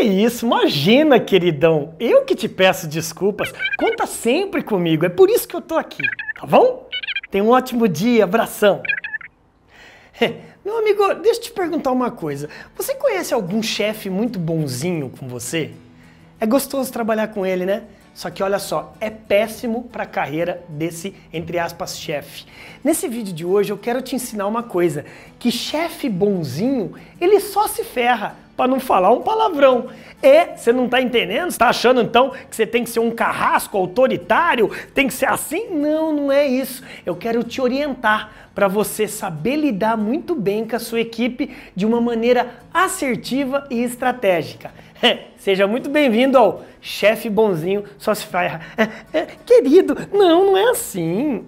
Isso, imagina, queridão. Eu que te peço desculpas. Conta sempre comigo, é por isso que eu tô aqui, tá bom? Tenha um ótimo dia, abração. Meu amigo, deixa eu te perguntar uma coisa. Você conhece algum chefe muito bonzinho com você? É gostoso trabalhar com ele, né? Só que olha só, é péssimo para a carreira desse, entre aspas, chefe. Nesse vídeo de hoje eu quero te ensinar uma coisa, que chefe bonzinho, ele só se ferra, para não falar um palavrão. É, você não tá entendendo? Você tá achando então que você tem que ser um carrasco autoritário? Tem que ser assim? Não, não é isso. Eu quero te orientar para você saber lidar muito bem com a sua equipe de uma maneira assertiva e estratégica. Seja muito bem-vindo ao Chefe Bonzinho Só se ferra. É, querido, não, não é assim.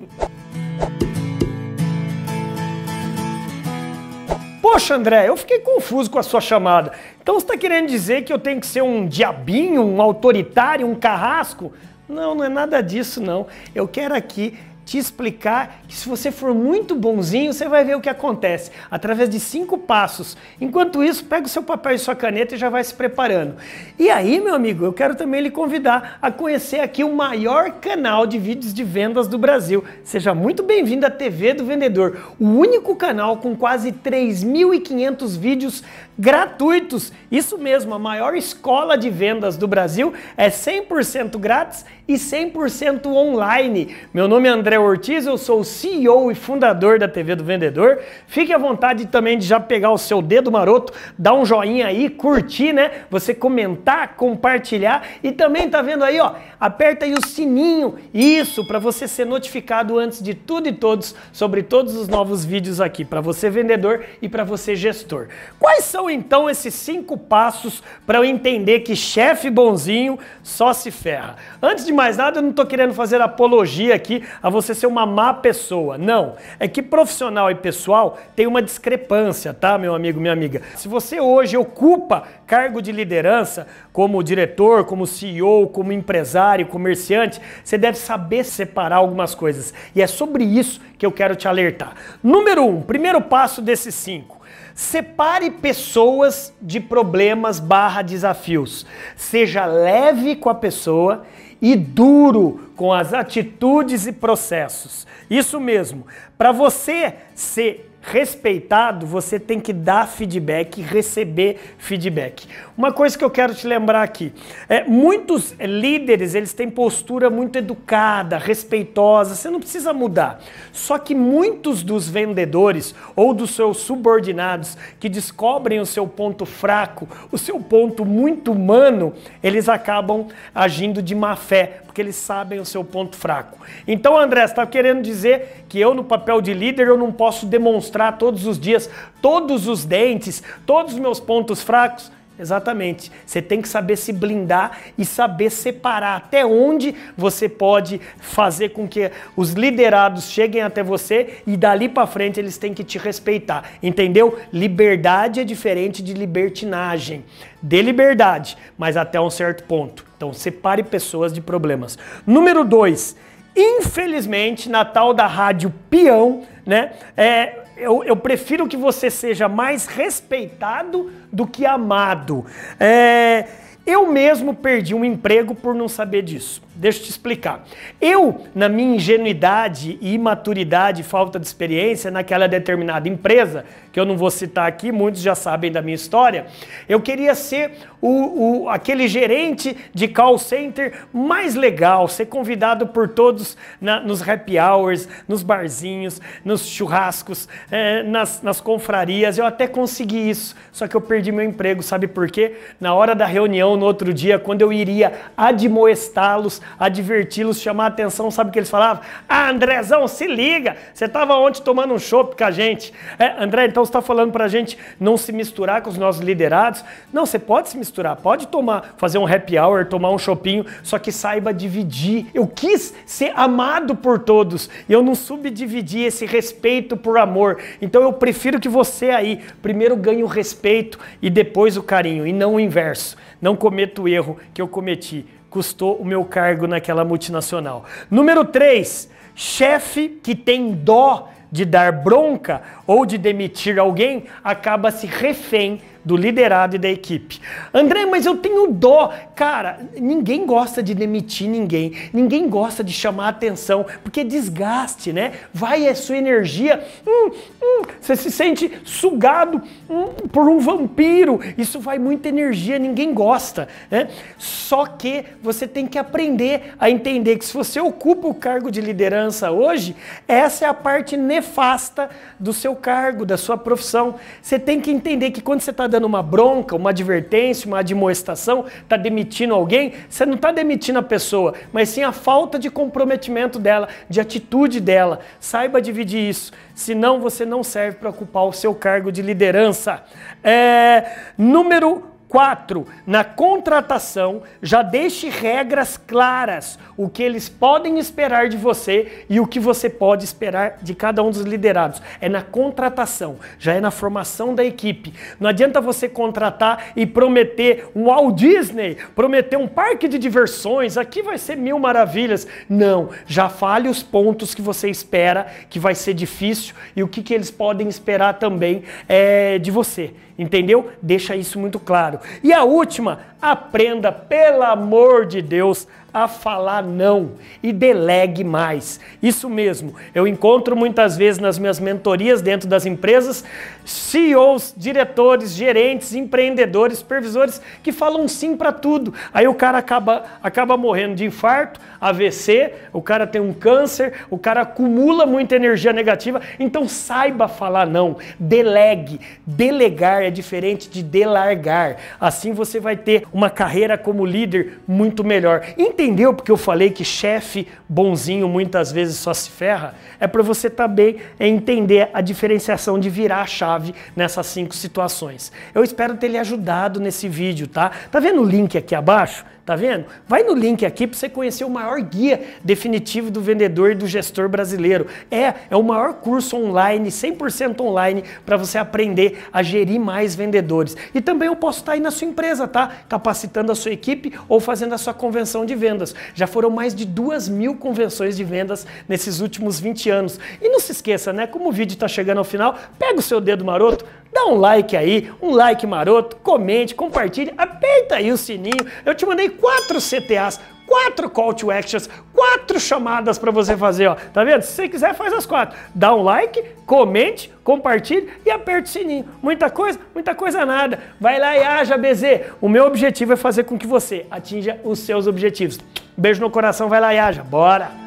Poxa, André, eu fiquei confuso com a sua chamada. Então você está querendo dizer que eu tenho que ser um diabinho, um autoritário, um carrasco? Não, não é nada disso, não. Eu quero aqui te explicar que se você for muito bonzinho, você vai ver o que acontece através de cinco passos. Enquanto isso, pega o seu papel e sua caneta e já vai se preparando. E aí, meu amigo, eu quero também lhe convidar a conhecer aqui o maior canal de vídeos de vendas do Brasil. Seja muito bem-vindo à TV do Vendedor, o único canal com quase 3.500 vídeos gratuitos. Isso mesmo, a maior escola de vendas do Brasil é 100% grátis e 100% online. Meu nome é André Ortiz, eu sou o CEO e fundador da TV do Vendedor. Fique à vontade também de já pegar o seu dedo maroto, dar um joinha aí, curtir, né? Você comentar, compartilhar e também tá vendo aí, ó, aperta aí o sininho, isso, para você ser notificado antes de tudo e todos sobre todos os novos vídeos aqui, para você vendedor e para você gestor. Quais são então esses cinco passos para eu entender que chefe bonzinho só se ferra? Antes de mais nada, eu não estou querendo fazer apologia aqui a você ser uma má pessoa. Não. É que profissional e pessoal tem uma discrepância, tá, meu amigo, minha amiga? Se você hoje ocupa cargo de liderança, como diretor, como CEO, como empresário, comerciante, você deve saber separar algumas coisas. E é sobre isso que eu quero te alertar. Número um, primeiro passo desses cinco. Separe pessoas de problemas barra desafios. Seja leve com a pessoa e duro com as atitudes e processos. Isso mesmo. Para você ser respeitado, você tem que dar feedback receber feedback. Uma coisa que eu quero te lembrar aqui, é, muitos líderes, eles têm postura muito educada, respeitosa, você não precisa mudar. Só que muitos dos vendedores ou dos seus subordinados que descobrem o seu ponto fraco, o seu ponto muito humano, eles acabam agindo de má fé, porque eles sabem o seu ponto fraco. Então, André, você está querendo dizer que eu, no papel de líder, eu não posso demonstrar todos os dias todos os dentes, todos os meus pontos fracos? Exatamente. Você tem que saber se blindar e saber separar até onde você pode fazer com que os liderados cheguem até você e dali para frente eles têm que te respeitar. Entendeu? Liberdade é diferente de libertinagem. Dê liberdade, mas até um certo ponto. Então separe pessoas de problemas. Número dois. Infelizmente, na tal da rádio peão, né? É, eu, eu, prefiro que você seja mais respeitado do que amado. É, eu mesmo perdi um emprego por não saber disso. Deixa eu te explicar. Eu, na minha ingenuidade e imaturidade, falta de experiência naquela determinada empresa, que eu não vou citar aqui, muitos já sabem da minha história, eu queria ser o, o, aquele gerente de call center mais legal, ser convidado por todos na, nos happy hours, nos barzinhos, nos churrascos, é, nas, nas confrarias. Eu até consegui isso, só que eu perdi meu emprego, sabe por quê? Na hora da reunião, no outro dia, quando eu iria admoestá-los, adverti-los, chamar a atenção, sabe o que eles falavam? Ah, Andrezão, se liga, você estava ontem tomando um chopp com a gente. É, André, então você está falando para a gente não se misturar com os nossos liderados? Não, você pode se misturar, pode tomar, fazer um happy hour, tomar um chopinho, só que saiba dividir. Eu quis ser amado por todos e eu não subdividi esse respeito por amor. Então eu prefiro que você aí primeiro ganhe o respeito e depois o carinho, e não o inverso. Não cometa o erro que eu cometi custou o meu cargo naquela multinacional. Número 3, chefe que tem dó de dar bronca ou de demitir alguém acaba se refém do liderado e da equipe. André, mas eu tenho dó. Cara, ninguém gosta de demitir ninguém, ninguém gosta de chamar atenção, porque é desgaste, né? Vai a sua energia, hum, hum, você se sente sugado hum, por um vampiro, isso vai muita energia, ninguém gosta, né? Só que você tem que aprender a entender que se você ocupa o cargo de liderança hoje, essa é a parte nefasta do seu cargo, da sua profissão. Você tem que entender que quando você está dando uma bronca, uma advertência, uma admoestação, está demitindo alguém, você não está demitindo a pessoa, mas sim a falta de comprometimento dela, de atitude dela. Saiba dividir isso, senão você não serve para ocupar o seu cargo de liderança. É, número 4. Na contratação, já deixe regras claras, o que eles podem esperar de você e o que você pode esperar de cada um dos liderados. É na contratação, já é na formação da equipe. Não adianta você contratar e prometer um Walt Disney, prometer um parque de diversões, aqui vai ser mil maravilhas. Não, já fale os pontos que você espera, que vai ser difícil e o que, que eles podem esperar também é, de você. Entendeu? Deixa isso muito claro. E a última, aprenda, pelo amor de Deus, a falar não e delegue mais. Isso mesmo, eu encontro muitas vezes nas minhas mentorias dentro das empresas CEOs, diretores, gerentes, empreendedores, supervisores que falam sim para tudo. Aí o cara acaba, acaba morrendo de infarto, AVC, o cara tem um câncer, o cara acumula muita energia negativa. Então saiba falar não, delegue. Delegar é diferente de delargar. Assim você vai ter uma carreira como líder muito melhor. Entendeu porque eu falei que chefe bonzinho muitas vezes só se ferra? É para você também entender a diferenciação de virar a chave nessas cinco situações. Eu espero ter lhe ajudado nesse vídeo, tá? Tá vendo o link aqui abaixo? Tá vendo? Vai no link aqui para você conhecer o maior guia definitivo do vendedor e do gestor brasileiro. É, é o maior curso online, 100% online, para você aprender a gerir mais vendedores. E também eu posso estar aí na sua empresa, tá? Capacitando a sua equipe ou fazendo a sua convenção de vendas. Já foram mais de duas mil convenções de vendas nesses últimos 20 anos. E não se esqueça, né? Como o vídeo está chegando ao final, pega o seu dedo maroto, Dá um like aí, um like maroto, comente, compartilhe, aperta aí o sininho. Eu te mandei quatro CTAs, quatro call to actions, quatro chamadas para você fazer, ó. Tá vendo? Se você quiser, faz as quatro. Dá um like, comente, compartilhe e aperte o sininho. Muita coisa, muita coisa nada. Vai lá e haja, BZ. O meu objetivo é fazer com que você atinja os seus objetivos. Beijo no coração, vai lá e haja. Bora!